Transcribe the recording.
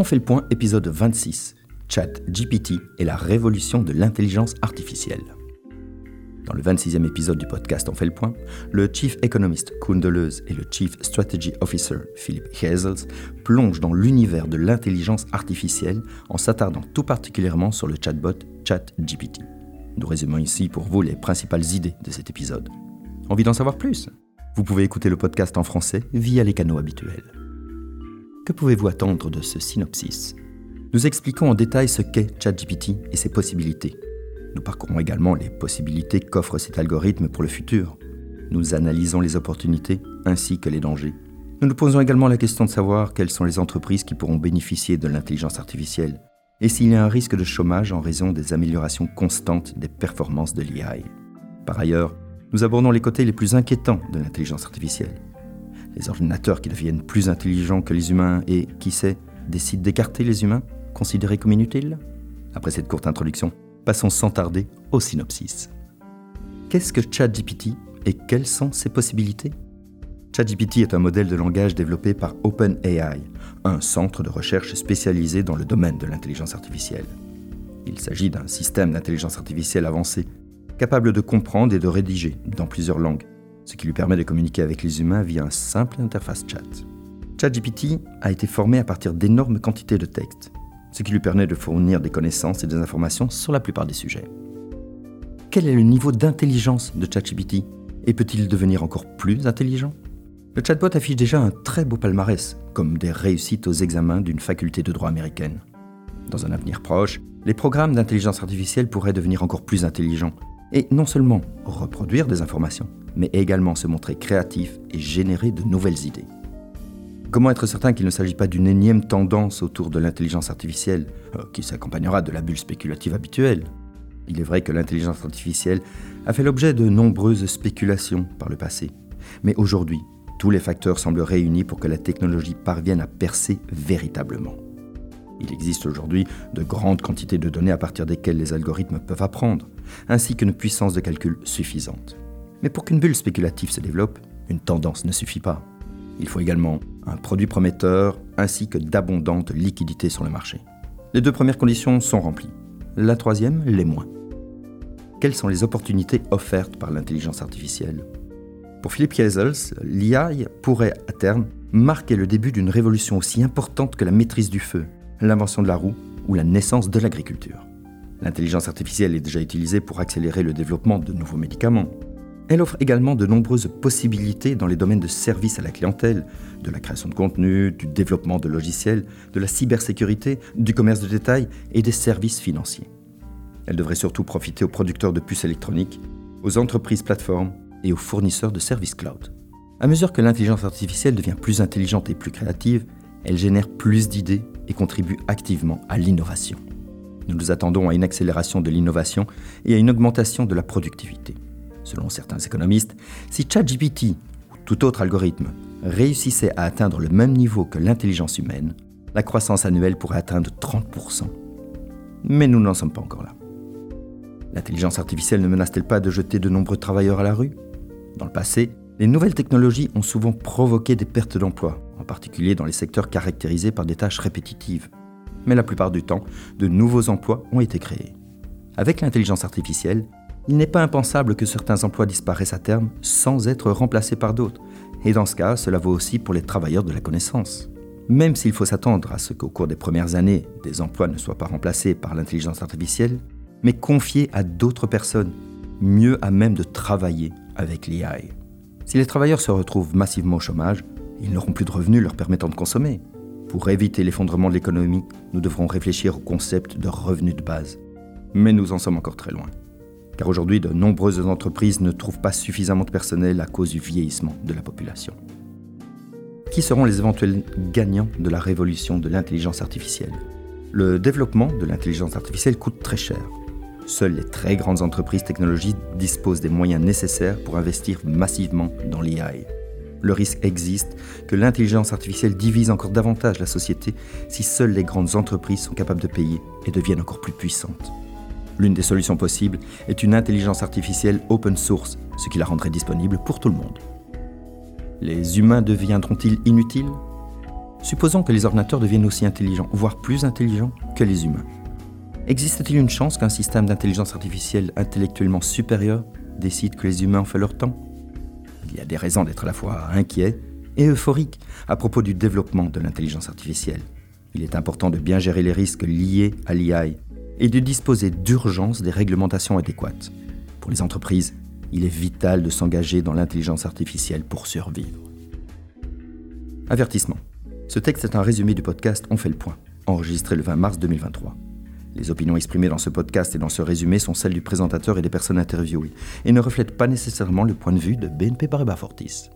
On fait le point épisode 26. Chat GPT et la révolution de l'intelligence artificielle. Dans le 26e épisode du podcast On fait le point, le Chief Economist Koen Deleuze et le Chief Strategy Officer Philippe Hazels plongent dans l'univers de l'intelligence artificielle en s'attardant tout particulièrement sur le chatbot ChatGPT. Nous résumons ici pour vous les principales idées de cet épisode. Envie d'en savoir plus? Vous pouvez écouter le podcast en français via les canaux habituels. Que pouvez-vous attendre de ce synopsis? Nous expliquons en détail ce qu'est ChatGPT et ses possibilités. Nous parcourons également les possibilités qu'offre cet algorithme pour le futur. Nous analysons les opportunités ainsi que les dangers. Nous nous posons également la question de savoir quelles sont les entreprises qui pourront bénéficier de l'intelligence artificielle et s'il y a un risque de chômage en raison des améliorations constantes des performances de l'IA. Par ailleurs, nous abordons les côtés les plus inquiétants de l'intelligence artificielle. Les ordinateurs qui deviennent plus intelligents que les humains et, qui sait, décident d'écarter les humains, considérés comme inutiles? Après cette courte introduction, passons sans tarder au synopsis. Qu'est-ce que ChatGPT et quelles sont ses possibilités? ChatGPT est un modèle de langage développé par OpenAI, un centre de recherche spécialisé dans le domaine de l'intelligence artificielle. Il s'agit d'un système d'intelligence artificielle avancé capable de comprendre et de rédiger dans plusieurs langues, ce qui lui permet de communiquer avec les humains via un simple interface chat. ChatGPT a été formé à partir d'énormes quantités de textes, ce qui lui permet de fournir des connaissances et des informations sur la plupart des sujets. Quel est le niveau d'intelligence de ChatGPT et peut-il devenir encore plus intelligent? Le chatbot affiche déjà un très beau palmarès, comme des réussites aux examens d'une faculté de droit américaine. Dans un avenir proche, les programmes d'intelligence artificielle pourraient devenir encore plus intelligents et non seulement reproduire des informations, mais également se montrer créatif et générer de nouvelles idées. Comment être certain qu'il ne s'agit pas d'une énième tendance autour de l'intelligence artificielle, euh, qui s'accompagnera de la bulle spéculative habituelle? Il est vrai que l'intelligence artificielle a fait l'objet de nombreuses spéculations par le passé. Mais aujourd'hui, tous les facteurs semblent réunis pour que la technologie parvienne à percer véritablement. Il existe aujourd'hui de grandes quantités de données à partir desquelles les algorithmes peuvent apprendre, ainsi qu'une puissance de calcul suffisante. Mais pour qu'une bulle spéculative se développe, une tendance ne suffit pas. Il faut également un produit prometteur ainsi que d'abondantes liquidités sur le marché. Les deux premières conditions sont remplies. La troisième, les moins. Quelles sont les opportunités offertes par l'intelligence artificielle? Pour Philippe Kiesels, l'IA pourrait à terme marquer le début d'une révolution aussi importante que la maîtrise du feu, l'invention de la roue ou la naissance de l'agriculture. L'intelligence artificielle est déjà utilisée pour accélérer le développement de nouveaux médicaments. Elle offre également de nombreuses possibilités dans les domaines de services à la clientèle, de la création de contenu, du développement de logiciels, de la cybersécurité, du commerce de détail et des services financiers. Elle devrait surtout profiter aux producteurs de puces électroniques, aux entreprises plateformes et aux fournisseurs de services cloud. À mesure que l'intelligence artificielle devient plus intelligente et plus créative, elle génère plus d'idées et contribue activement à l'innovation. Nous nous attendons à une accélération de l'innovation et à une augmentation de la productivité. Selon certains économistes, si ChatGPT ou tout autre algorithme réussissait à atteindre le même niveau que l'intelligence humaine, la croissance annuelle pourrait atteindre 30%. Mais nous n'en sommes pas encore là. L'intelligence artificielle ne menace-t-elle pas de jeter de nombreux travailleurs à la rue? Dans le passé, les nouvelles technologies ont souvent provoqué des pertes d'emplois, en particulier dans les secteurs caractérisés par des tâches répétitives. Mais la plupart du temps, de nouveaux emplois ont été créés. Avec l'intelligence artificielle, il n'est pas impensable que certains emplois disparaissent à terme sans être remplacés par d'autres. Et dans ce cas, cela vaut aussi pour les travailleurs de la connaissance. Même s'il faut s'attendre à ce qu'au cours des premières années, des emplois ne soient pas remplacés par l'intelligence artificielle, mais confiés à d'autres personnes, mieux à même de travailler avec l'IA. Si les travailleurs se retrouvent massivement au chômage, ils n'auront plus de revenus leur permettant de consommer. Pour éviter l'effondrement de l'économie, nous devrons réfléchir au concept de revenu de base. Mais nous en sommes encore très loin. Car aujourd'hui, de nombreuses entreprises ne trouvent pas suffisamment de personnel à cause du vieillissement de la population. Qui seront les éventuels gagnants de la révolution de l'intelligence artificielle? Le développement de l'intelligence artificielle coûte très cher. Seules les très grandes entreprises technologiques disposent des moyens nécessaires pour investir massivement dans l'IA. Le risque existe que l'intelligence artificielle divise encore davantage la société si seules les grandes entreprises sont capables de payer et deviennent encore plus puissantes. L'une des solutions possibles est une intelligence artificielle open source, ce qui la rendrait disponible pour tout le monde. Les humains deviendront-ils inutiles? Supposons que les ordinateurs deviennent aussi intelligents, voire plus intelligents que les humains. Existe-t-il une chance qu'un système d'intelligence artificielle intellectuellement supérieur décide que les humains ont fait leur temps? Il y a des raisons d'être à la fois inquiet et euphorique à propos du développement de l'intelligence artificielle. Il est important de bien gérer les risques liés à l'IA et de disposer d'urgence des réglementations adéquates. Pour les entreprises, il est vital de s'engager dans l'intelligence artificielle pour survivre. Avertissement. Ce texte est un résumé du podcast On fait le point, enregistré le 20 mars 2023. Les opinions exprimées dans ce podcast et dans ce résumé sont celles du présentateur et des personnes interviewées, et ne reflètent pas nécessairement le point de vue de BNP Paribas Fortis.